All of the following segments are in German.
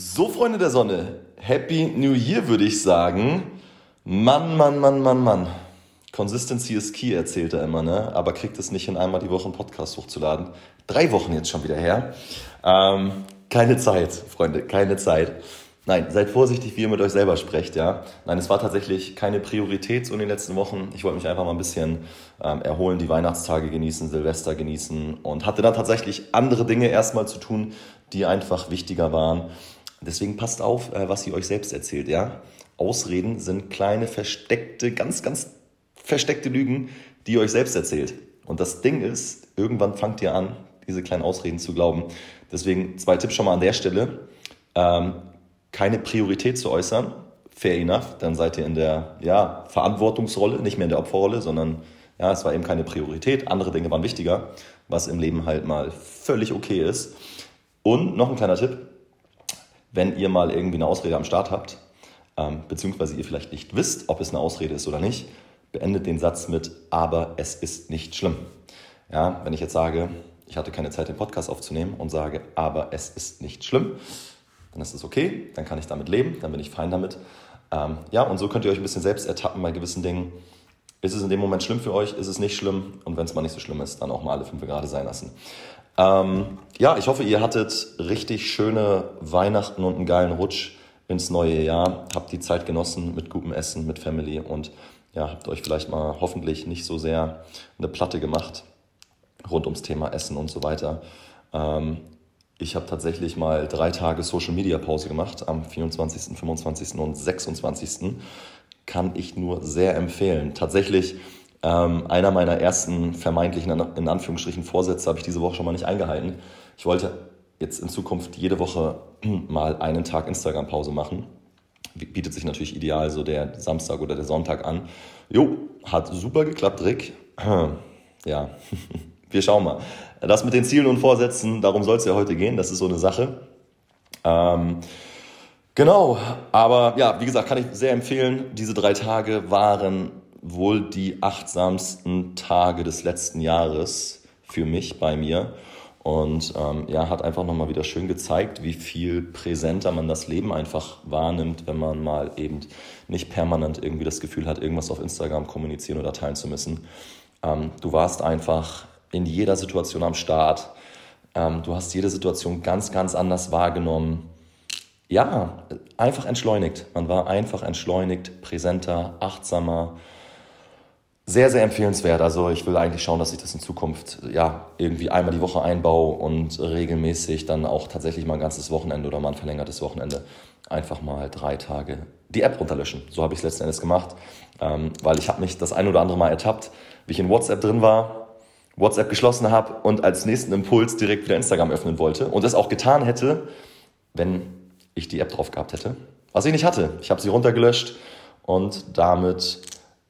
So, Freunde der Sonne, Happy New Year würde ich sagen. Mann, Mann, Mann, Mann, Mann. Consistency is key, erzählt er immer, ne? aber kriegt es nicht hin, einmal die Woche einen Podcast hochzuladen. Drei Wochen jetzt schon wieder her. Ähm, keine Zeit, Freunde, keine Zeit. Nein, seid vorsichtig, wie ihr mit euch selber sprecht, ja. Nein, es war tatsächlich keine Priorität so in den letzten Wochen. Ich wollte mich einfach mal ein bisschen ähm, erholen, die Weihnachtstage genießen, Silvester genießen und hatte dann tatsächlich andere Dinge erstmal zu tun, die einfach wichtiger waren. Deswegen passt auf, äh, was ihr euch selbst erzählt, ja. Ausreden sind kleine, versteckte, ganz, ganz versteckte Lügen, die ihr euch selbst erzählt. Und das Ding ist, irgendwann fangt ihr an, diese kleinen Ausreden zu glauben. Deswegen zwei Tipps schon mal an der Stelle. Ähm, keine Priorität zu äußern, fair enough, dann seid ihr in der ja, Verantwortungsrolle, nicht mehr in der Opferrolle, sondern ja, es war eben keine Priorität, andere Dinge waren wichtiger, was im Leben halt mal völlig okay ist. Und noch ein kleiner Tipp, wenn ihr mal irgendwie eine Ausrede am Start habt, ähm, beziehungsweise ihr vielleicht nicht wisst, ob es eine Ausrede ist oder nicht, beendet den Satz mit, aber es ist nicht schlimm. Ja, wenn ich jetzt sage, ich hatte keine Zeit, den Podcast aufzunehmen und sage, aber es ist nicht schlimm, dann ist es okay, dann kann ich damit leben, dann bin ich fein damit. Ähm, ja, und so könnt ihr euch ein bisschen selbst ertappen bei gewissen Dingen. Ist es in dem Moment schlimm für euch? Ist es nicht schlimm? Und wenn es mal nicht so schlimm ist, dann auch mal alle fünf gerade sein lassen. Ähm, ja, ich hoffe, ihr hattet richtig schöne Weihnachten und einen geilen Rutsch ins neue Jahr. Habt die Zeit genossen mit gutem Essen, mit Family und ja, habt euch vielleicht mal hoffentlich nicht so sehr eine Platte gemacht rund ums Thema Essen und so weiter. Ähm, ich habe tatsächlich mal drei Tage Social Media Pause gemacht am 24., 25. und 26. Kann ich nur sehr empfehlen. Tatsächlich ähm, einer meiner ersten vermeintlichen, in Anführungsstrichen, Vorsätze habe ich diese Woche schon mal nicht eingehalten. Ich wollte jetzt in Zukunft jede Woche mal einen Tag Instagram-Pause machen. Bietet sich natürlich ideal so der Samstag oder der Sonntag an. Jo, hat super geklappt, Rick. Ja, wir schauen mal. Das mit den Zielen und Vorsätzen, darum soll es ja heute gehen. Das ist so eine Sache. Ähm, genau, aber ja, wie gesagt, kann ich sehr empfehlen. Diese drei Tage waren wohl die achtsamsten Tage des letzten Jahres für mich bei mir. Und ähm, ja, hat einfach nochmal wieder schön gezeigt, wie viel präsenter man das Leben einfach wahrnimmt, wenn man mal eben nicht permanent irgendwie das Gefühl hat, irgendwas auf Instagram kommunizieren oder teilen zu müssen. Ähm, du warst einfach in jeder Situation am Start. Ähm, du hast jede Situation ganz, ganz anders wahrgenommen. Ja, einfach entschleunigt. Man war einfach entschleunigt, präsenter, achtsamer sehr, sehr empfehlenswert. Also ich will eigentlich schauen, dass ich das in Zukunft ja irgendwie einmal die Woche einbaue und regelmäßig dann auch tatsächlich mal ein ganzes Wochenende oder mal ein verlängertes Wochenende einfach mal drei Tage die App runterlöschen. So habe ich es letzten Endes gemacht, ähm, weil ich habe mich das ein oder andere Mal ertappt, wie ich in WhatsApp drin war, WhatsApp geschlossen habe und als nächsten Impuls direkt wieder Instagram öffnen wollte und das auch getan hätte, wenn ich die App drauf gehabt hätte. Was ich nicht hatte. Ich habe sie runtergelöscht und damit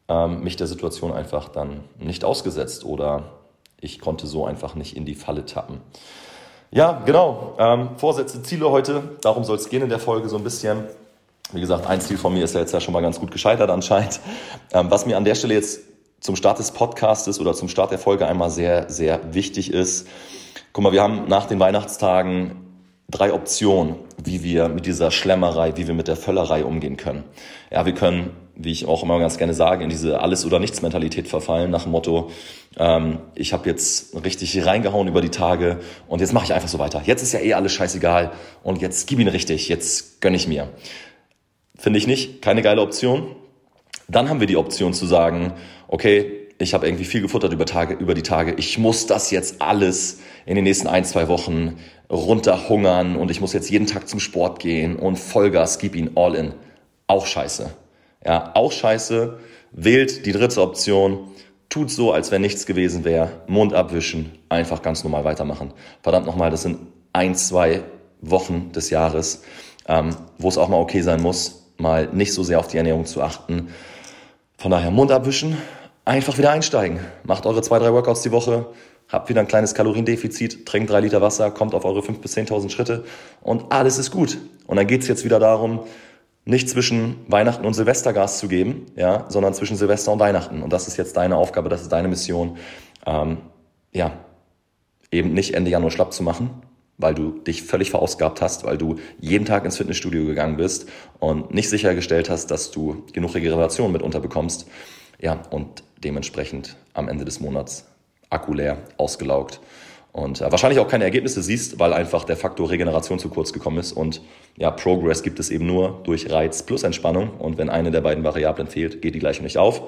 ähm, mich der Situation einfach dann nicht ausgesetzt oder ich konnte so einfach nicht in die Falle tappen. Ja, genau. Ähm, Vorsätze, Ziele heute. Darum soll es gehen in der Folge so ein bisschen. Wie gesagt, ein Ziel von mir ist ja jetzt ja schon mal ganz gut gescheitert anscheinend. Ähm, was mir an der Stelle jetzt zum Start des Podcastes oder zum Start der Folge einmal sehr, sehr wichtig ist. Guck mal, wir haben nach den Weihnachtstagen drei Optionen, wie wir mit dieser Schlemmerei, wie wir mit der Völlerei umgehen können. Ja, wir können wie ich auch immer ganz gerne sage, in diese Alles- oder Nichts-Mentalität verfallen, nach dem Motto, ähm, ich habe jetzt richtig reingehauen über die Tage und jetzt mache ich einfach so weiter. Jetzt ist ja eh alles scheißegal und jetzt gib ihn richtig, jetzt gönn ich mir. Finde ich nicht, keine geile Option. Dann haben wir die Option zu sagen, okay, ich habe irgendwie viel gefuttert über, Tage, über die Tage, ich muss das jetzt alles in den nächsten ein, zwei Wochen runterhungern und ich muss jetzt jeden Tag zum Sport gehen und Vollgas, gib ihn all in. Auch scheiße. Ja, auch scheiße. Wählt die dritte Option. Tut so, als wenn nichts gewesen wäre. Mund abwischen. Einfach ganz normal weitermachen. Verdammt nochmal, das sind ein, zwei Wochen des Jahres, ähm, wo es auch mal okay sein muss, mal nicht so sehr auf die Ernährung zu achten. Von daher Mund abwischen, einfach wieder einsteigen. Macht eure zwei, drei Workouts die Woche, habt wieder ein kleines Kaloriendefizit, trinkt drei Liter Wasser, kommt auf eure fünf bis zehntausend Schritte und alles ist gut. Und dann geht's jetzt wieder darum, nicht zwischen Weihnachten und Silvester Gas zu geben, ja, sondern zwischen Silvester und Weihnachten. Und das ist jetzt deine Aufgabe, das ist deine Mission, ähm, ja, eben nicht Ende Januar schlapp zu machen, weil du dich völlig verausgabt hast, weil du jeden Tag ins Fitnessstudio gegangen bist und nicht sichergestellt hast, dass du genug Regeneration mit unterbekommst. Ja, und dementsprechend am Ende des Monats Akku leer, ausgelaugt und äh, wahrscheinlich auch keine Ergebnisse siehst, weil einfach der Faktor Regeneration zu kurz gekommen ist. Und ja, Progress gibt es eben nur durch Reiz plus Entspannung. Und wenn eine der beiden Variablen fehlt, geht die Gleichung nicht auf.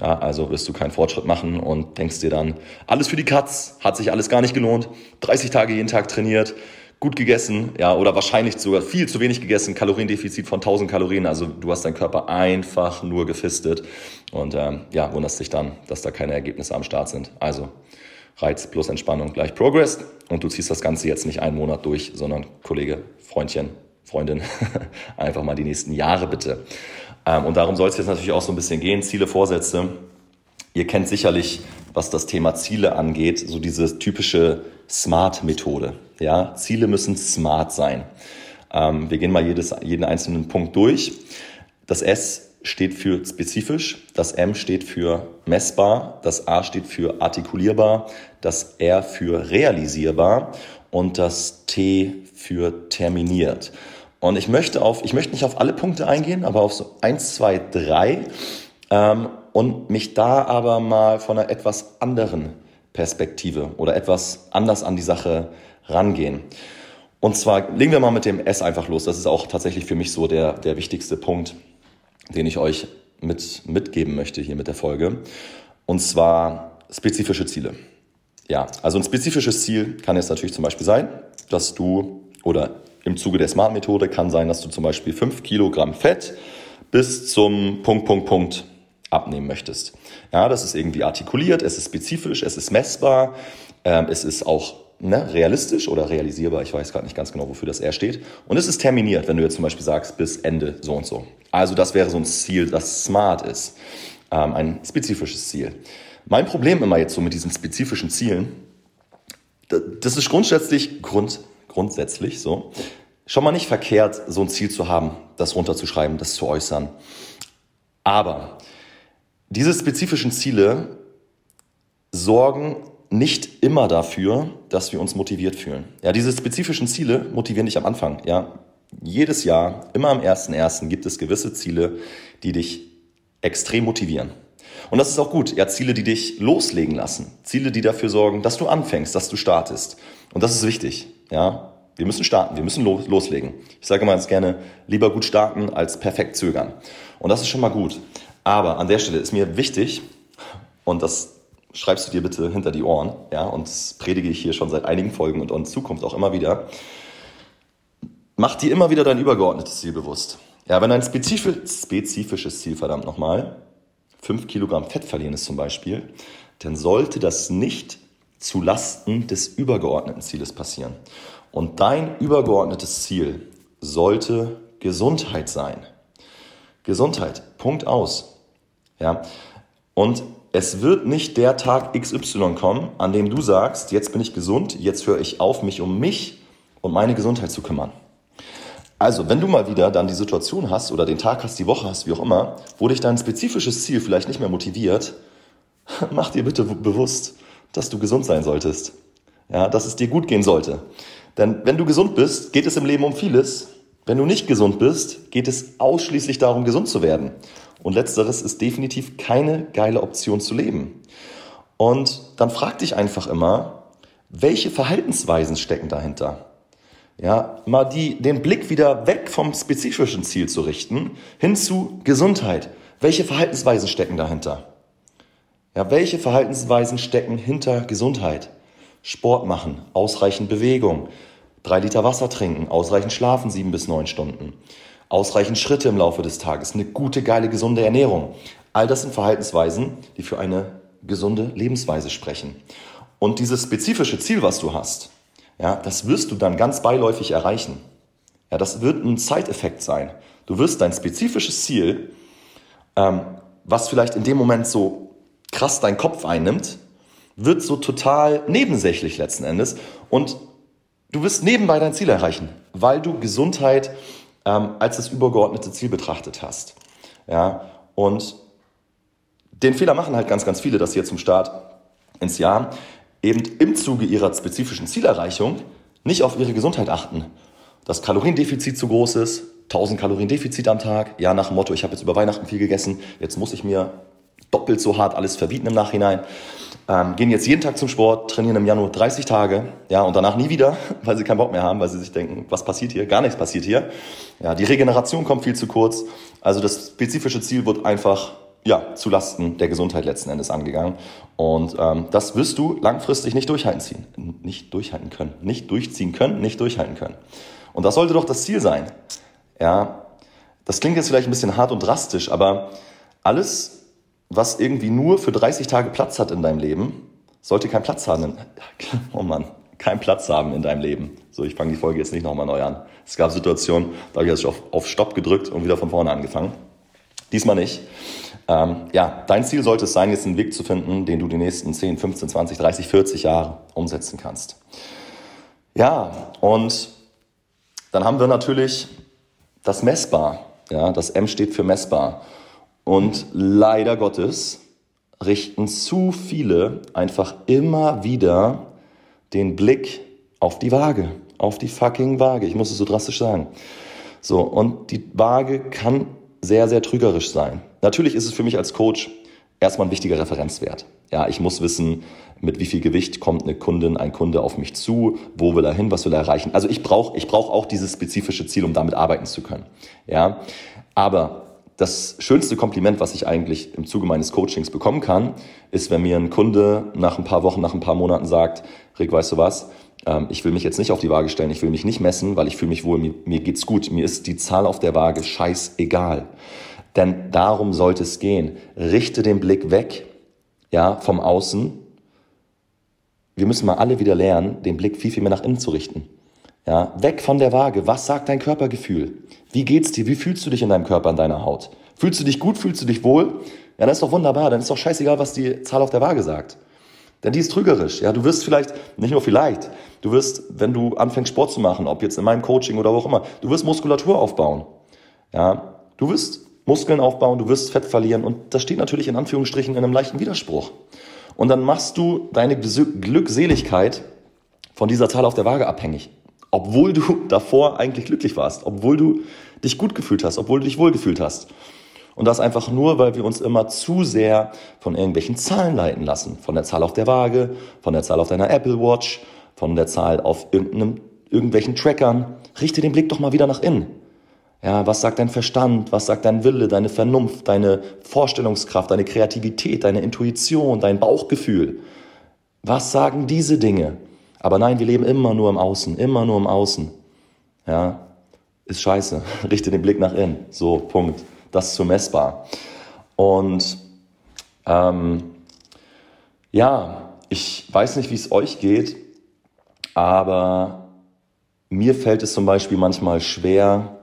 Ja, also wirst du keinen Fortschritt machen und denkst dir dann, alles für die Katz, hat sich alles gar nicht gelohnt. 30 Tage jeden Tag trainiert, gut gegessen, ja, oder wahrscheinlich sogar viel zu wenig gegessen, Kaloriendefizit von 1000 Kalorien. Also du hast deinen Körper einfach nur gefistet und ähm, ja, wunderst dich dann, dass da keine Ergebnisse am Start sind. Also Reiz plus Entspannung gleich Progress. Und du ziehst das Ganze jetzt nicht einen Monat durch, sondern Kollege, Freundchen, Freundin, einfach mal die nächsten Jahre bitte. Ähm, und darum soll es jetzt natürlich auch so ein bisschen gehen. Ziele, Vorsätze. Ihr kennt sicherlich, was das Thema Ziele angeht, so diese typische Smart-Methode. Ja, Ziele müssen smart sein. Ähm, wir gehen mal jedes, jeden einzelnen Punkt durch. Das S steht für spezifisch, das M steht für messbar, das A steht für artikulierbar, das R für realisierbar und das T für terminiert. Und ich möchte auf, ich möchte nicht auf alle Punkte eingehen, aber auf so eins, zwei, drei ähm, und mich da aber mal von einer etwas anderen Perspektive oder etwas anders an die Sache rangehen. Und zwar legen wir mal mit dem S einfach los. Das ist auch tatsächlich für mich so der, der wichtigste Punkt den ich euch mit, mitgeben möchte hier mit der Folge. Und zwar spezifische Ziele. Ja, also ein spezifisches Ziel kann jetzt natürlich zum Beispiel sein, dass du oder im Zuge der Smart-Methode kann sein, dass du zum Beispiel 5 Kilogramm Fett bis zum Punkt, Punkt, Punkt abnehmen möchtest. Ja, das ist irgendwie artikuliert, es ist spezifisch, es ist messbar, ähm, es ist auch ne, realistisch oder realisierbar, ich weiß gerade nicht ganz genau, wofür das R steht. Und es ist terminiert, wenn du jetzt zum Beispiel sagst, bis Ende so und so. Also das wäre so ein Ziel, das smart ist, ähm, ein spezifisches Ziel. Mein Problem immer jetzt so mit diesen spezifischen Zielen, das ist grundsätzlich, Grund, grundsätzlich so, schon mal nicht verkehrt, so ein Ziel zu haben, das runterzuschreiben, das zu äußern. Aber diese spezifischen Ziele sorgen nicht immer dafür, dass wir uns motiviert fühlen. Ja, diese spezifischen Ziele motivieren dich am Anfang. Ja, jedes Jahr, immer am 1.1. gibt es gewisse Ziele, die dich extrem motivieren. Und das ist auch gut. Ja, Ziele, die dich loslegen lassen. Ziele, die dafür sorgen, dass du anfängst, dass du startest. Und das ist wichtig. Ja, wir müssen starten, wir müssen loslegen. Ich sage immer ganz gerne, lieber gut starten als perfekt zögern. Und das ist schon mal gut. Aber an der Stelle ist mir wichtig, und das schreibst du dir bitte hinter die Ohren, ja, und das predige ich hier schon seit einigen Folgen und in Zukunft auch immer wieder. Mach dir immer wieder dein übergeordnetes Ziel bewusst. Ja, wenn ein spezifisches Ziel, verdammt nochmal, 5 Kilogramm Fett verlieren ist zum Beispiel, dann sollte das nicht zu Lasten des übergeordneten Zieles passieren. Und dein übergeordnetes Ziel sollte Gesundheit sein. Gesundheit, Punkt aus. Ja, und es wird nicht der Tag XY kommen, an dem du sagst, jetzt bin ich gesund, jetzt höre ich auf, mich um mich und meine Gesundheit zu kümmern. Also, wenn du mal wieder dann die Situation hast oder den Tag hast, die Woche hast, wie auch immer, wo dich dein spezifisches Ziel vielleicht nicht mehr motiviert, mach dir bitte bewusst, dass du gesund sein solltest. Ja, dass es dir gut gehen sollte. Denn wenn du gesund bist, geht es im Leben um vieles. Wenn du nicht gesund bist, geht es ausschließlich darum, gesund zu werden. Und letzteres ist definitiv keine geile Option zu leben. Und dann frag dich einfach immer, welche Verhaltensweisen stecken dahinter? Ja, mal die, den Blick wieder weg vom spezifischen Ziel zu richten, hin zu Gesundheit. Welche Verhaltensweisen stecken dahinter? Ja, welche Verhaltensweisen stecken hinter Gesundheit? Sport machen, ausreichend Bewegung, drei Liter Wasser trinken, ausreichend schlafen, sieben bis neun Stunden ausreichend Schritte im Laufe des Tages, eine gute, geile, gesunde Ernährung. All das sind Verhaltensweisen, die für eine gesunde Lebensweise sprechen. Und dieses spezifische Ziel, was du hast, ja, das wirst du dann ganz beiläufig erreichen. Ja, das wird ein Zeiteffekt sein. Du wirst dein spezifisches Ziel, ähm, was vielleicht in dem Moment so krass deinen Kopf einnimmt, wird so total nebensächlich letzten Endes und du wirst nebenbei dein Ziel erreichen, weil du Gesundheit ähm, als das übergeordnete Ziel betrachtet hast. Ja, und den Fehler machen halt ganz, ganz viele, dass sie jetzt zum Start ins Jahr eben im Zuge ihrer spezifischen Zielerreichung nicht auf ihre Gesundheit achten. Das Kaloriendefizit zu groß ist, 1000 Kalorien Defizit am Tag, ja nach dem Motto, ich habe jetzt über Weihnachten viel gegessen, jetzt muss ich mir doppelt so hart alles verbieten im Nachhinein. Ähm, gehen jetzt jeden Tag zum Sport, trainieren im Januar 30 Tage, ja, und danach nie wieder, weil sie keinen Bock mehr haben, weil sie sich denken, was passiert hier? Gar nichts passiert hier. Ja, die Regeneration kommt viel zu kurz. Also das spezifische Ziel wird einfach ja, zu der Gesundheit letzten Endes angegangen. Und ähm, das wirst du langfristig nicht durchhalten ziehen. Nicht durchhalten können. Nicht durchziehen können, nicht durchhalten können. Und das sollte doch das Ziel sein. Ja, das klingt jetzt vielleicht ein bisschen hart und drastisch, aber alles, was irgendwie nur für 30 Tage Platz hat in deinem Leben, sollte keinen Platz haben. oh Mann, keinen Platz haben in deinem Leben. So, ich fange die Folge jetzt nicht nochmal neu an. Es gab Situationen, da habe ich jetzt auf, auf Stopp gedrückt und wieder von vorne angefangen. Diesmal nicht. Ähm, ja, dein Ziel sollte es sein, jetzt einen Weg zu finden, den du die nächsten 10, 15, 20, 30, 40 Jahre umsetzen kannst. Ja, und dann haben wir natürlich das Messbar. Ja, das M steht für messbar. Und leider Gottes richten zu viele einfach immer wieder den Blick auf die Waage, auf die fucking Waage. Ich muss es so drastisch sagen. So, und die Waage kann sehr, sehr trügerisch sein. Natürlich ist es für mich als Coach erstmal ein wichtiger Referenzwert. Ja, ich muss wissen, mit wie viel Gewicht kommt eine Kundin, ein Kunde auf mich zu, wo will er hin, was will er erreichen. Also ich brauche ich brauch auch dieses spezifische Ziel, um damit arbeiten zu können. Ja, aber das schönste Kompliment, was ich eigentlich im Zuge meines Coachings bekommen kann, ist, wenn mir ein Kunde nach ein paar Wochen, nach ein paar Monaten sagt, Rick, weißt du was, ähm, ich will mich jetzt nicht auf die Waage stellen, ich will mich nicht messen, weil ich fühle mich wohl, mir, mir geht's gut, mir ist die Zahl auf der Waage scheißegal. Denn darum sollte es gehen. Richte den Blick weg, ja, vom Außen. Wir müssen mal alle wieder lernen, den Blick viel, viel mehr nach innen zu richten. Ja, weg von der Waage. Was sagt dein Körpergefühl? Wie geht's dir? Wie fühlst du dich in deinem Körper, in deiner Haut? Fühlst du dich gut? Fühlst du dich wohl? Ja, das ist doch wunderbar. Dann ist doch scheißegal, was die Zahl auf der Waage sagt. Denn die ist trügerisch. Ja, du wirst vielleicht, nicht nur vielleicht, du wirst, wenn du anfängst Sport zu machen, ob jetzt in meinem Coaching oder wo auch immer, du wirst Muskulatur aufbauen. Ja, du wirst Muskeln aufbauen, du wirst Fett verlieren und das steht natürlich in Anführungsstrichen in einem leichten Widerspruch. Und dann machst du deine Glückseligkeit von dieser Zahl auf der Waage abhängig. Obwohl du davor eigentlich glücklich warst, obwohl du dich gut gefühlt hast, obwohl du dich wohlgefühlt hast. Und das einfach nur, weil wir uns immer zu sehr von irgendwelchen Zahlen leiten lassen. Von der Zahl auf der Waage, von der Zahl auf deiner Apple Watch, von der Zahl auf irgendwelchen Trackern. Richte den Blick doch mal wieder nach innen. Ja, was sagt dein Verstand? Was sagt dein Wille, deine Vernunft, deine Vorstellungskraft, deine Kreativität, deine Intuition, dein Bauchgefühl? Was sagen diese Dinge? Aber nein, wir leben immer nur im Außen, immer nur im Außen. Ja, ist scheiße. Richte den Blick nach innen. So, Punkt das zu messbar. Und ähm, ja, ich weiß nicht, wie es euch geht, aber mir fällt es zum Beispiel manchmal schwer,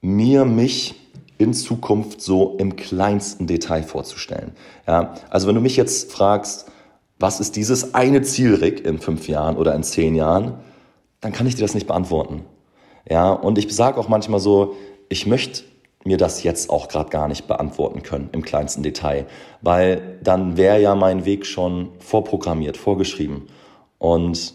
mir mich in Zukunft so im kleinsten Detail vorzustellen. Ja, also wenn du mich jetzt fragst, was ist dieses eine Ziel, Rick, in fünf Jahren oder in zehn Jahren, dann kann ich dir das nicht beantworten. Ja, und ich sage auch manchmal so, ich möchte mir das jetzt auch gerade gar nicht beantworten können im kleinsten Detail, weil dann wäre ja mein Weg schon vorprogrammiert, vorgeschrieben. Und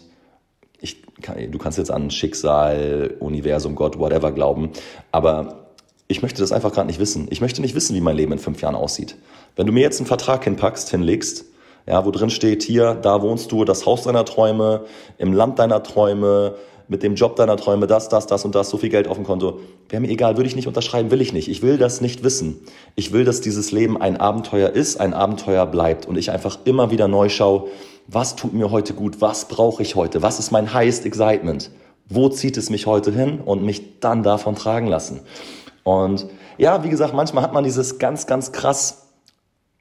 ich, du kannst jetzt an Schicksal, Universum, Gott, whatever glauben, aber ich möchte das einfach gerade nicht wissen. Ich möchte nicht wissen, wie mein Leben in fünf Jahren aussieht. Wenn du mir jetzt einen Vertrag hinpackst, hinlegst, ja, wo drin steht, hier, da wohnst du, das Haus deiner Träume, im Land deiner Träume, mit dem Job deiner Träume, das, das, das und das, so viel Geld auf dem Konto. Wäre mir egal, würde ich nicht unterschreiben, will ich nicht. Ich will das nicht wissen. Ich will, dass dieses Leben ein Abenteuer ist, ein Abenteuer bleibt und ich einfach immer wieder neu schaue, was tut mir heute gut, was brauche ich heute, was ist mein highest excitement, wo zieht es mich heute hin und mich dann davon tragen lassen. Und ja, wie gesagt, manchmal hat man dieses ganz, ganz krass,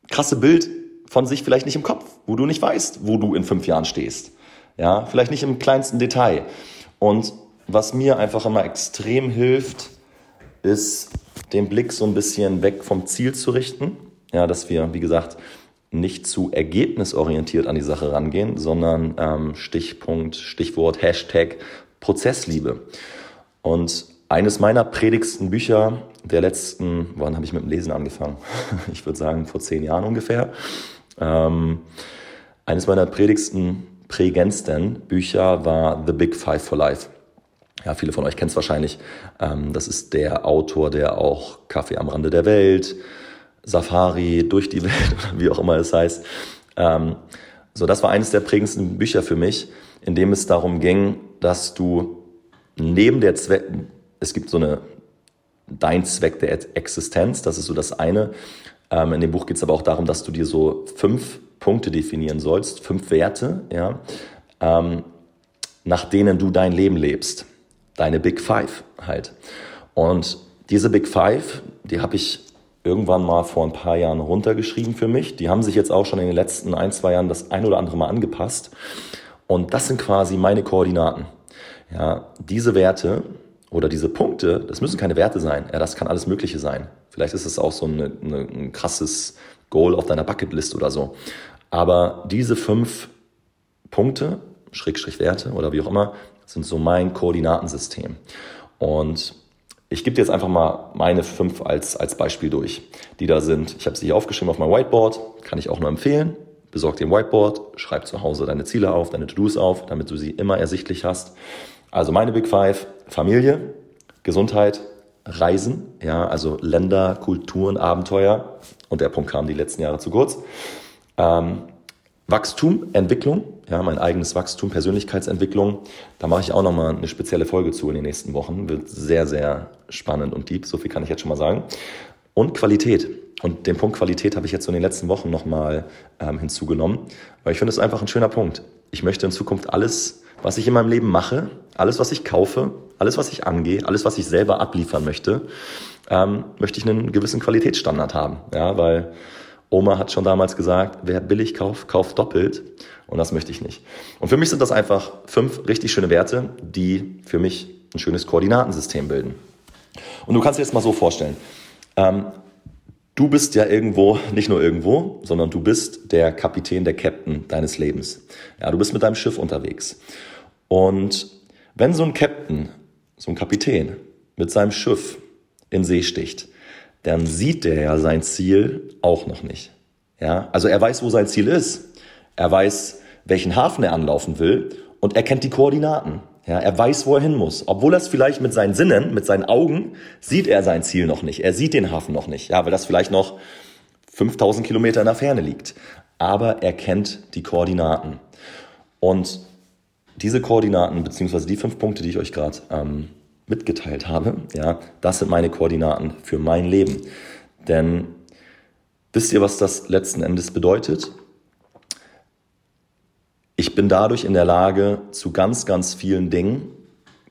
krasse Bild von sich vielleicht nicht im Kopf, wo du nicht weißt, wo du in fünf Jahren stehst. Ja, vielleicht nicht im kleinsten Detail. Und was mir einfach immer extrem hilft, ist, den Blick so ein bisschen weg vom Ziel zu richten. Ja, dass wir, wie gesagt, nicht zu ergebnisorientiert an die Sache rangehen, sondern ähm, Stichpunkt, Stichwort, Hashtag Prozessliebe. Und eines meiner predigsten Bücher der letzten, wann habe ich mit dem Lesen angefangen? Ich würde sagen vor zehn Jahren ungefähr. Ähm, eines meiner predigsten prägendsten Bücher war The Big Five for Life. Ja, viele von euch kennen es wahrscheinlich. Ähm, das ist der Autor, der auch Kaffee am Rande der Welt, Safari durch die Welt, wie auch immer es heißt. Ähm, so, das war eines der prägendsten Bücher für mich, in dem es darum ging, dass du neben der Zweck, es gibt so eine dein Zweck der Existenz, das ist so das eine. Ähm, in dem Buch geht es aber auch darum, dass du dir so fünf Punkte definieren sollst, fünf Werte, ja, ähm, nach denen du dein Leben lebst. Deine Big Five halt. Und diese Big Five, die habe ich irgendwann mal vor ein paar Jahren runtergeschrieben für mich. Die haben sich jetzt auch schon in den letzten ein, zwei Jahren das ein oder andere Mal angepasst. Und das sind quasi meine Koordinaten. Ja, diese Werte oder diese Punkte, das müssen keine Werte sein. Ja, das kann alles Mögliche sein. Vielleicht ist es auch so eine, eine, ein krasses Goal auf deiner Bucketlist oder so. Aber diese fünf Punkte, Schrägstrich Werte oder wie auch immer, sind so mein Koordinatensystem. Und ich gebe dir jetzt einfach mal meine fünf als, als Beispiel durch, die da sind. Ich habe sie hier aufgeschrieben auf meinem Whiteboard, kann ich auch nur empfehlen. Besorg dir ein Whiteboard, schreib zu Hause deine Ziele auf, deine To-Dos auf, damit du sie immer ersichtlich hast. Also meine Big Five, Familie, Gesundheit, Reisen, ja, also Länder, Kulturen, Abenteuer. Und der Punkt kam die letzten Jahre zu kurz. Ähm, Wachstum, Entwicklung, ja, mein eigenes Wachstum, Persönlichkeitsentwicklung. Da mache ich auch nochmal eine spezielle Folge zu in den nächsten Wochen. Wird sehr, sehr spannend und deep. So viel kann ich jetzt schon mal sagen. Und Qualität. Und den Punkt Qualität habe ich jetzt so in den letzten Wochen nochmal ähm, hinzugenommen, weil ich finde es einfach ein schöner Punkt. Ich möchte in Zukunft alles, was ich in meinem Leben mache, alles, was ich kaufe, alles, was ich angehe, alles, was ich selber abliefern möchte, ähm, möchte ich einen gewissen Qualitätsstandard haben. Ja, weil Oma hat schon damals gesagt, wer billig kauft, kauft doppelt. Und das möchte ich nicht. Und für mich sind das einfach fünf richtig schöne Werte, die für mich ein schönes Koordinatensystem bilden. Und du kannst dir jetzt mal so vorstellen, ähm, du bist ja irgendwo, nicht nur irgendwo, sondern du bist der Kapitän, der Captain deines Lebens. Ja, du bist mit deinem Schiff unterwegs. Und wenn so ein Captain, so ein Kapitän mit seinem Schiff in See sticht, dann sieht der ja sein Ziel auch noch nicht. Ja, also er weiß, wo sein Ziel ist. Er weiß, welchen Hafen er anlaufen will und er kennt die Koordinaten. Ja, er weiß, wo er hin muss. Obwohl er es vielleicht mit seinen Sinnen, mit seinen Augen, sieht er sein Ziel noch nicht. Er sieht den Hafen noch nicht. Ja, weil das vielleicht noch 5000 Kilometer in der Ferne liegt. Aber er kennt die Koordinaten. Und diese Koordinaten, beziehungsweise die fünf Punkte, die ich euch gerade ähm, mitgeteilt habe, ja, das sind meine Koordinaten für mein Leben. Denn wisst ihr, was das letzten Endes bedeutet? Ich bin dadurch in der Lage, zu ganz, ganz vielen Dingen,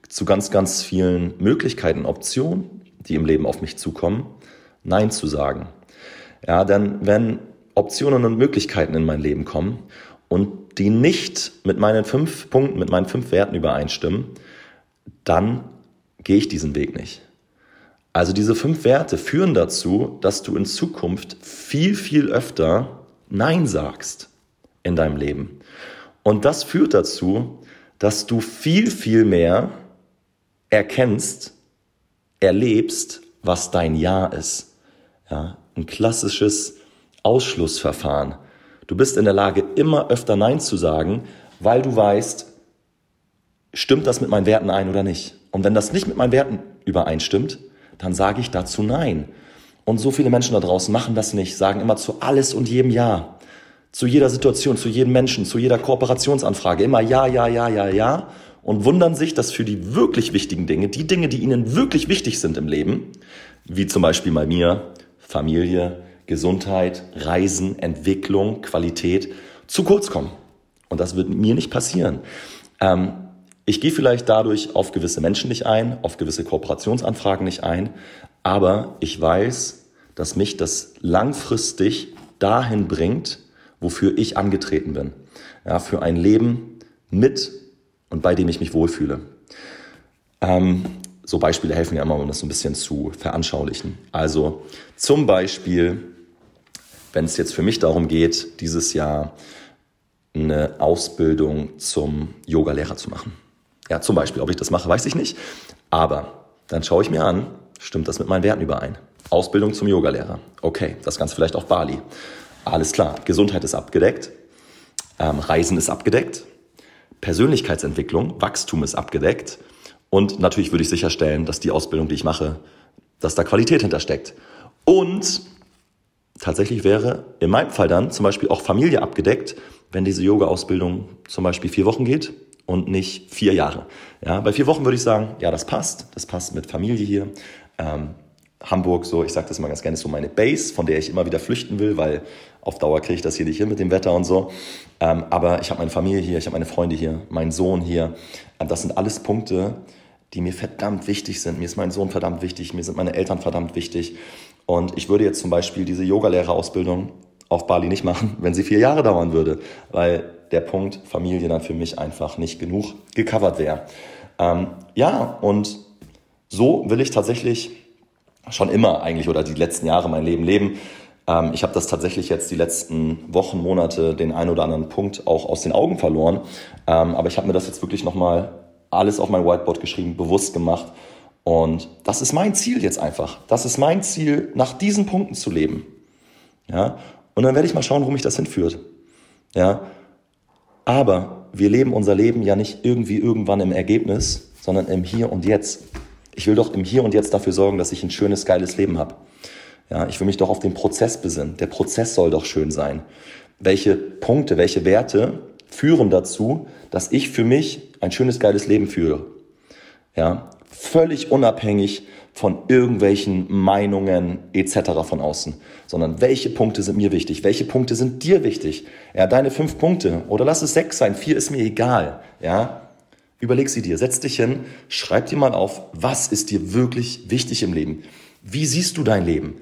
zu ganz, ganz vielen Möglichkeiten, Optionen, die im Leben auf mich zukommen, Nein zu sagen. Ja, denn wenn Optionen und Möglichkeiten in mein Leben kommen und die nicht mit meinen fünf Punkten, mit meinen fünf Werten übereinstimmen, dann gehe ich diesen Weg nicht. Also diese fünf Werte führen dazu, dass du in Zukunft viel, viel öfter Nein sagst in deinem Leben. Und das führt dazu, dass du viel, viel mehr erkennst, erlebst, was dein Ja ist. Ja, ein klassisches Ausschlussverfahren. Du bist in der Lage, immer öfter Nein zu sagen, weil du weißt, stimmt das mit meinen Werten ein oder nicht? Und wenn das nicht mit meinen Werten übereinstimmt, dann sage ich dazu Nein. Und so viele Menschen da draußen machen das nicht, sagen immer zu alles und jedem Ja. Zu jeder Situation, zu jedem Menschen, zu jeder Kooperationsanfrage immer Ja, ja, ja, ja, ja. Und wundern sich, dass für die wirklich wichtigen Dinge, die Dinge, die ihnen wirklich wichtig sind im Leben, wie zum Beispiel bei mir, Familie, Gesundheit, Reisen, Entwicklung, Qualität, zu kurz kommen. Und das wird mir nicht passieren. Ähm, ich gehe vielleicht dadurch auf gewisse Menschen nicht ein, auf gewisse Kooperationsanfragen nicht ein, aber ich weiß, dass mich das langfristig dahin bringt, wofür ich angetreten bin. Ja, für ein Leben mit und bei dem ich mich wohlfühle. Ähm, so Beispiele helfen ja immer, um das so ein bisschen zu veranschaulichen. Also zum Beispiel, wenn es jetzt für mich darum geht, dieses Jahr eine Ausbildung zum Yogalehrer zu machen. Ja, zum Beispiel, ob ich das mache, weiß ich nicht. Aber dann schaue ich mir an, stimmt das mit meinen Werten überein? Ausbildung zum Yogalehrer. Okay, das Ganze vielleicht auf Bali. Alles klar, Gesundheit ist abgedeckt, ähm, Reisen ist abgedeckt. Persönlichkeitsentwicklung, Wachstum ist abgedeckt. Und natürlich würde ich sicherstellen, dass die Ausbildung, die ich mache, dass da Qualität hintersteckt. Und tatsächlich wäre in meinem Fall dann zum Beispiel auch Familie abgedeckt, wenn diese Yoga-Ausbildung zum Beispiel vier Wochen geht und nicht vier Jahre. Ja, bei vier Wochen würde ich sagen, ja, das passt. Das passt mit Familie hier. Ähm, Hamburg, so, ich sage das mal ganz gerne, ist so meine Base, von der ich immer wieder flüchten will, weil auf Dauer kriege ich das hier nicht hin mit dem Wetter und so. Ähm, aber ich habe meine Familie hier, ich habe meine Freunde hier, meinen Sohn hier. Ähm, das sind alles Punkte, die mir verdammt wichtig sind. Mir ist mein Sohn verdammt wichtig, mir sind meine Eltern verdammt wichtig. Und ich würde jetzt zum Beispiel diese Yogalehrerausbildung auf Bali nicht machen, wenn sie vier Jahre dauern würde, weil der Punkt Familie dann für mich einfach nicht genug gecovert wäre. Ähm, ja, und so will ich tatsächlich schon immer eigentlich oder die letzten Jahre mein Leben leben. Ähm, ich habe das tatsächlich jetzt die letzten Wochen, Monate den einen oder anderen Punkt auch aus den Augen verloren. Ähm, aber ich habe mir das jetzt wirklich nochmal alles auf mein Whiteboard geschrieben, bewusst gemacht. Und das ist mein Ziel jetzt einfach. Das ist mein Ziel, nach diesen Punkten zu leben. Ja? Und dann werde ich mal schauen, wo mich das hinführt. Ja? Aber wir leben unser Leben ja nicht irgendwie irgendwann im Ergebnis, sondern im Hier und Jetzt. Ich will doch im Hier und Jetzt dafür sorgen, dass ich ein schönes, geiles Leben habe. Ja, ich will mich doch auf den Prozess besinnen. Der Prozess soll doch schön sein. Welche Punkte, welche Werte führen dazu, dass ich für mich ein schönes, geiles Leben führe? Ja, völlig unabhängig von irgendwelchen Meinungen etc. von außen, sondern welche Punkte sind mir wichtig, welche Punkte sind dir wichtig? Ja, deine fünf Punkte oder lass es sechs sein, vier ist mir egal. Ja, überleg sie dir, setz dich hin, schreib dir mal auf, was ist dir wirklich wichtig im Leben? Wie siehst du dein Leben?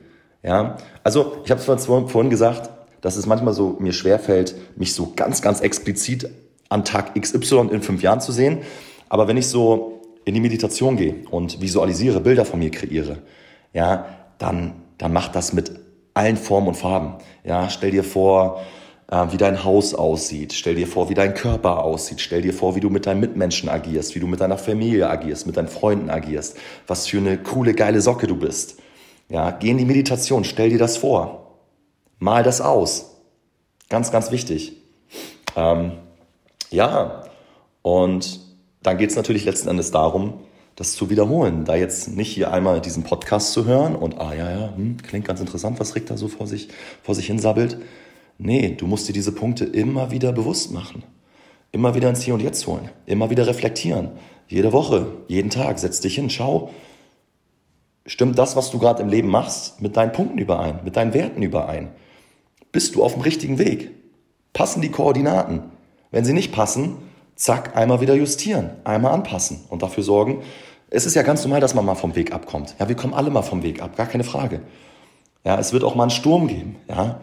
Ja, also ich habe es vorhin gesagt, dass es manchmal so mir schwerfällt, mich so ganz, ganz explizit an Tag XY in fünf Jahren zu sehen. Aber wenn ich so in die Meditation gehe und visualisiere, Bilder von mir kreiere, ja, dann, dann macht das mit allen Formen und Farben. Ja, stell dir vor, wie dein Haus aussieht. Stell dir vor, wie dein Körper aussieht. Stell dir vor, wie du mit deinen Mitmenschen agierst, wie du mit deiner Familie agierst, mit deinen Freunden agierst. Was für eine coole, geile Socke du bist. Ja, geh in die Meditation, stell dir das vor. Mal das aus. Ganz, ganz wichtig. Ähm, ja, und dann geht es natürlich letzten Endes darum, das zu wiederholen. Da jetzt nicht hier einmal diesen Podcast zu hören und, ah ja, ja, hm, klingt ganz interessant, was Rick da so vor sich, vor sich hin sabbelt. Nee, du musst dir diese Punkte immer wieder bewusst machen. Immer wieder ins Hier und Jetzt holen. Immer wieder reflektieren. Jede Woche, jeden Tag, setz dich hin, schau, Stimmt das, was du gerade im Leben machst, mit deinen Punkten überein, mit deinen Werten überein? Bist du auf dem richtigen Weg? Passen die Koordinaten? Wenn sie nicht passen, zack, einmal wieder justieren, einmal anpassen und dafür sorgen. Es ist ja ganz normal, dass man mal vom Weg abkommt. Ja, wir kommen alle mal vom Weg ab, gar keine Frage. Ja, es wird auch mal einen Sturm geben. Ja,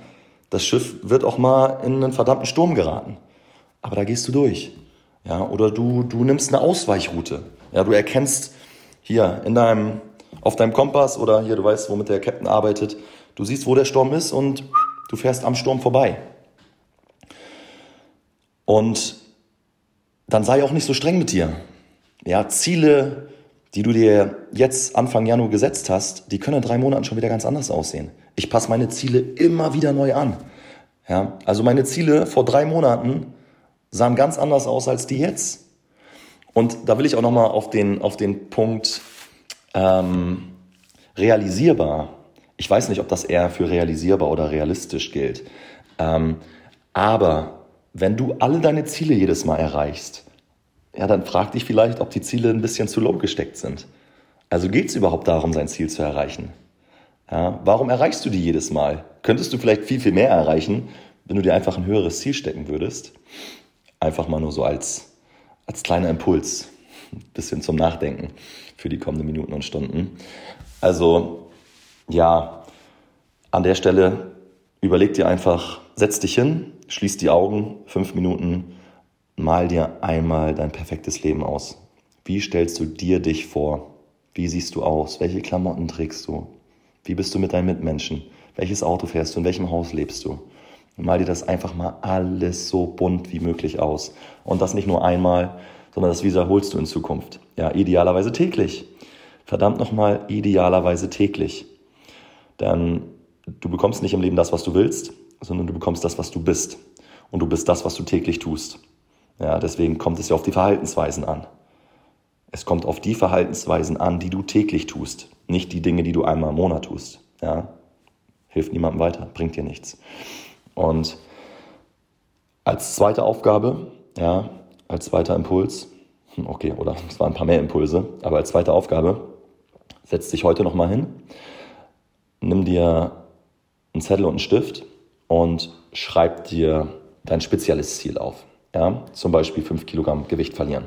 das Schiff wird auch mal in einen verdammten Sturm geraten. Aber da gehst du durch. Ja, oder du, du nimmst eine Ausweichroute. Ja, du erkennst hier in deinem auf deinem Kompass oder hier, du weißt, womit der Captain arbeitet. Du siehst, wo der Sturm ist und du fährst am Sturm vorbei. Und dann sei auch nicht so streng mit dir. Ja, Ziele, die du dir jetzt Anfang Januar gesetzt hast, die können in drei Monaten schon wieder ganz anders aussehen. Ich passe meine Ziele immer wieder neu an. Ja, also meine Ziele vor drei Monaten sahen ganz anders aus als die jetzt. Und da will ich auch nochmal auf den, auf den Punkt ähm, realisierbar. Ich weiß nicht, ob das eher für realisierbar oder realistisch gilt. Ähm, aber wenn du alle deine Ziele jedes Mal erreichst, ja, dann frag dich vielleicht, ob die Ziele ein bisschen zu low gesteckt sind. Also geht es überhaupt darum, sein Ziel zu erreichen? Ja, warum erreichst du die jedes Mal? Könntest du vielleicht viel, viel mehr erreichen, wenn du dir einfach ein höheres Ziel stecken würdest? Einfach mal nur so als, als kleiner Impuls, ein bisschen zum Nachdenken für die kommenden Minuten und Stunden. Also ja, an der Stelle überleg dir einfach, setz dich hin, schließ die Augen, fünf Minuten, mal dir einmal dein perfektes Leben aus. Wie stellst du dir dich vor? Wie siehst du aus? Welche Klamotten trägst du? Wie bist du mit deinen Mitmenschen? Welches Auto fährst du? In welchem Haus lebst du? mal dir das einfach mal alles so bunt wie möglich aus. Und das nicht nur einmal, sondern das wiederholst du in Zukunft. Ja, idealerweise täglich. Verdammt nochmal, idealerweise täglich. Denn du bekommst nicht im Leben das, was du willst, sondern du bekommst das, was du bist. Und du bist das, was du täglich tust. Ja, deswegen kommt es ja auf die Verhaltensweisen an. Es kommt auf die Verhaltensweisen an, die du täglich tust, nicht die Dinge, die du einmal im Monat tust. Ja, hilft niemandem weiter, bringt dir nichts. Und als zweite Aufgabe, ja, als zweiter Impuls, hm, okay, oder es waren ein paar mehr Impulse, aber als zweite Aufgabe, setz dich heute nochmal hin, nimm dir einen Zettel und einen Stift und schreib dir dein spezielles Ziel auf. Ja, zum Beispiel 5 Kilogramm Gewicht verlieren.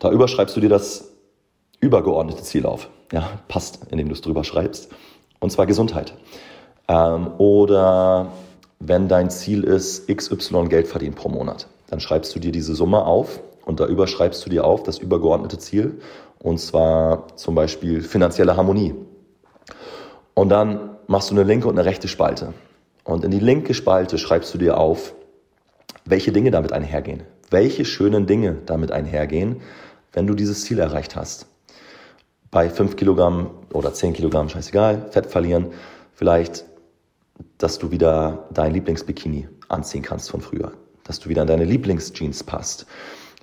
Da überschreibst du dir das übergeordnete Ziel auf. Ja, passt, indem du es drüber schreibst. Und zwar Gesundheit. Ähm, oder wenn dein Ziel ist, XY Geld verdienen pro Monat, dann schreibst du dir diese Summe auf und da überschreibst du dir auf das übergeordnete Ziel. Und zwar zum Beispiel finanzielle Harmonie. Und dann machst du eine linke und eine rechte Spalte. Und in die linke Spalte schreibst du dir auf, welche Dinge damit einhergehen. Welche schönen Dinge damit einhergehen, wenn du dieses Ziel erreicht hast. Bei 5 Kilogramm oder 10 Kilogramm, scheißegal, Fett verlieren, vielleicht, dass du wieder dein Lieblingsbikini anziehen kannst von früher, dass du wieder in deine Lieblingsjeans passt,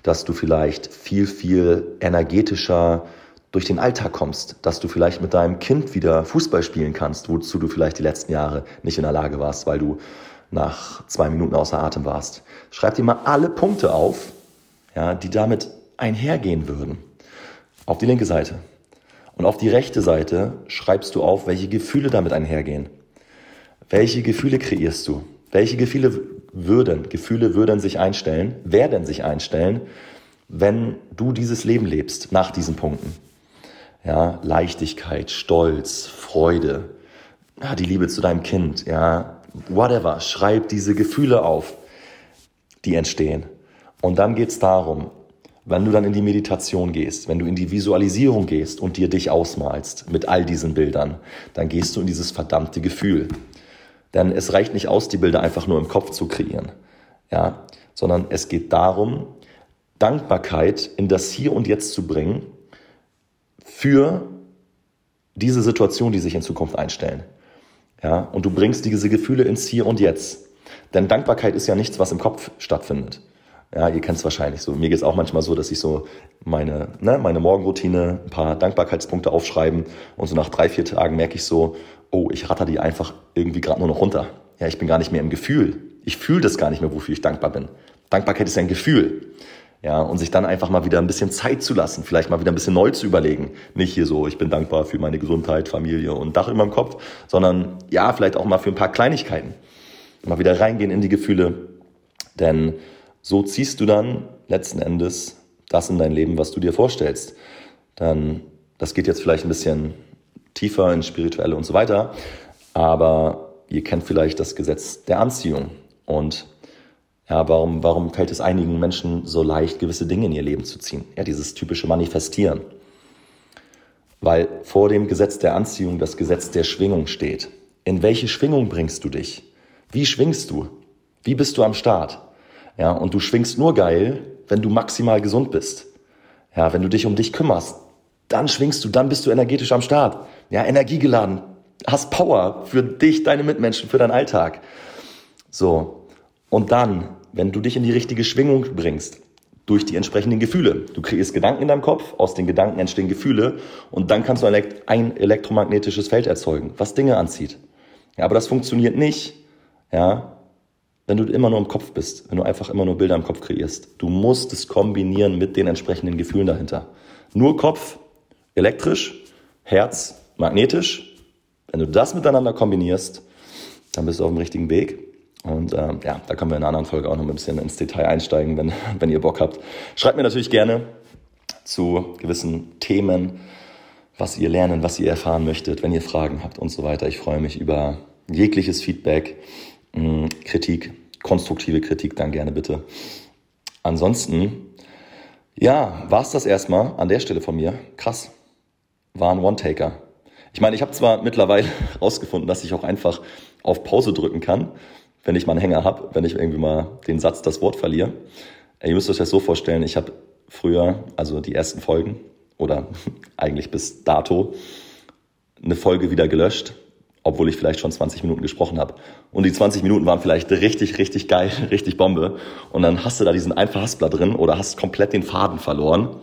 dass du vielleicht viel, viel energetischer durch den Alltag kommst, dass du vielleicht mit deinem Kind wieder Fußball spielen kannst, wozu du vielleicht die letzten Jahre nicht in der Lage warst, weil du nach zwei Minuten außer Atem warst. Schreib dir mal alle Punkte auf, ja, die damit einhergehen würden. Auf die linke Seite. Und auf die rechte Seite schreibst du auf, welche Gefühle damit einhergehen. Welche Gefühle kreierst du? Welche Gefühle würden, Gefühle würden sich einstellen, werden sich einstellen, wenn du dieses Leben lebst, nach diesen Punkten? Ja, Leichtigkeit, Stolz, Freude, ja, die Liebe zu deinem Kind, ja, whatever. Schreib diese Gefühle auf, die entstehen. Und dann geht es darum, wenn du dann in die Meditation gehst, wenn du in die Visualisierung gehst und dir dich ausmalst mit all diesen Bildern, dann gehst du in dieses verdammte Gefühl. Denn es reicht nicht aus, die Bilder einfach nur im Kopf zu kreieren, ja, sondern es geht darum, Dankbarkeit in das Hier und Jetzt zu bringen für diese Situation, die sich in Zukunft einstellen. Ja, und du bringst diese Gefühle ins Hier und Jetzt. Denn Dankbarkeit ist ja nichts, was im Kopf stattfindet. Ja, ihr kennt es wahrscheinlich so. Mir geht es auch manchmal so, dass ich so meine, ne, meine Morgenroutine, ein paar Dankbarkeitspunkte aufschreiben und so nach drei, vier Tagen merke ich so, oh, ich ratter die einfach irgendwie gerade nur noch runter. Ja, ich bin gar nicht mehr im Gefühl. Ich fühle das gar nicht mehr, wofür ich dankbar bin. Dankbarkeit ist ein Gefühl. Ja, und sich dann einfach mal wieder ein bisschen Zeit zu lassen, vielleicht mal wieder ein bisschen neu zu überlegen. Nicht hier so, ich bin dankbar für meine Gesundheit, Familie und Dach über dem Kopf, sondern ja, vielleicht auch mal für ein paar Kleinigkeiten. Mal wieder reingehen in die Gefühle. Denn so ziehst du dann letzten Endes das in dein Leben, was du dir vorstellst. Dann, das geht jetzt vielleicht ein bisschen tiefer ins Spirituelle und so weiter, aber ihr kennt vielleicht das Gesetz der Anziehung. Und ja, warum, warum fällt es einigen Menschen so leicht, gewisse Dinge in ihr Leben zu ziehen? Ja, dieses typische Manifestieren. Weil vor dem Gesetz der Anziehung das Gesetz der Schwingung steht. In welche Schwingung bringst du dich? Wie schwingst du? Wie bist du am Start? Ja, und du schwingst nur geil, wenn du maximal gesund bist. Ja, wenn du dich um dich kümmerst, dann schwingst du, dann bist du energetisch am Start. Ja, energiegeladen, hast Power für dich, deine Mitmenschen, für deinen Alltag. So. Und dann, wenn du dich in die richtige Schwingung bringst, durch die entsprechenden Gefühle. Du kreierst Gedanken in deinem Kopf, aus den Gedanken entstehen Gefühle und dann kannst du ein elektromagnetisches Feld erzeugen, was Dinge anzieht. Ja, aber das funktioniert nicht, ja, wenn du immer nur im Kopf bist, wenn du einfach immer nur Bilder im Kopf kreierst. Du musst es kombinieren mit den entsprechenden Gefühlen dahinter. Nur Kopf, elektrisch, Herz, magnetisch. Wenn du das miteinander kombinierst, dann bist du auf dem richtigen Weg. Und äh, ja, da können wir in einer anderen Folge auch noch ein bisschen ins Detail einsteigen, wenn, wenn ihr Bock habt. Schreibt mir natürlich gerne zu gewissen Themen, was ihr lernen, was ihr erfahren möchtet, wenn ihr Fragen habt und so weiter. Ich freue mich über jegliches Feedback. Mm, Kritik, konstruktive Kritik dann gerne bitte. Ansonsten, ja, war es das erstmal an der Stelle von mir. Krass. War ein One-Taker. Ich meine, ich habe zwar mittlerweile herausgefunden, dass ich auch einfach auf Pause drücken kann, wenn ich mal einen Hänger habe, wenn ich irgendwie mal den Satz, das Wort verliere. Ihr müsst euch das so vorstellen, ich habe früher, also die ersten Folgen oder eigentlich bis dato, eine Folge wieder gelöscht obwohl ich vielleicht schon 20 Minuten gesprochen habe. Und die 20 Minuten waren vielleicht richtig, richtig geil, richtig Bombe. Und dann hast du da diesen Verhaspler drin oder hast komplett den Faden verloren.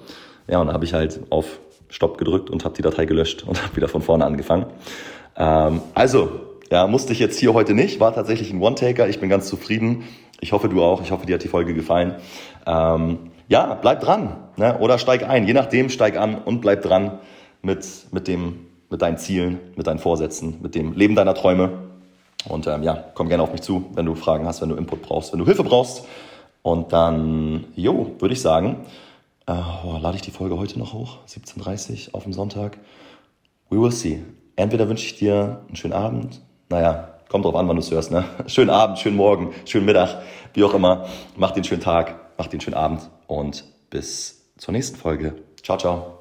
Ja, und dann habe ich halt auf Stopp gedrückt und habe die Datei gelöscht und habe wieder von vorne angefangen. Ähm, also, ja, musste ich jetzt hier heute nicht, war tatsächlich ein One-Taker. Ich bin ganz zufrieden. Ich hoffe, du auch. Ich hoffe, dir hat die Folge gefallen. Ähm, ja, bleib dran. Ne? Oder steig ein. Je nachdem, steig an und bleib dran mit, mit, dem, mit deinen Zielen, mit deinen Vorsätzen, mit dem Leben deiner Träume. Und ähm, ja, komm gerne auf mich zu, wenn du Fragen hast, wenn du Input brauchst, wenn du Hilfe brauchst. Und dann, jo, würde ich sagen, äh, oh, lade ich die Folge heute noch hoch? 17.30 Uhr auf dem Sonntag. We will see. Entweder wünsche ich dir einen schönen Abend. Naja, kommt drauf an, wann du es hörst. Ne? Schönen Abend, schönen Morgen, schönen Mittag, wie auch immer. Mach den schönen Tag, mach den schönen Abend und bis zur nächsten Folge. Ciao, ciao.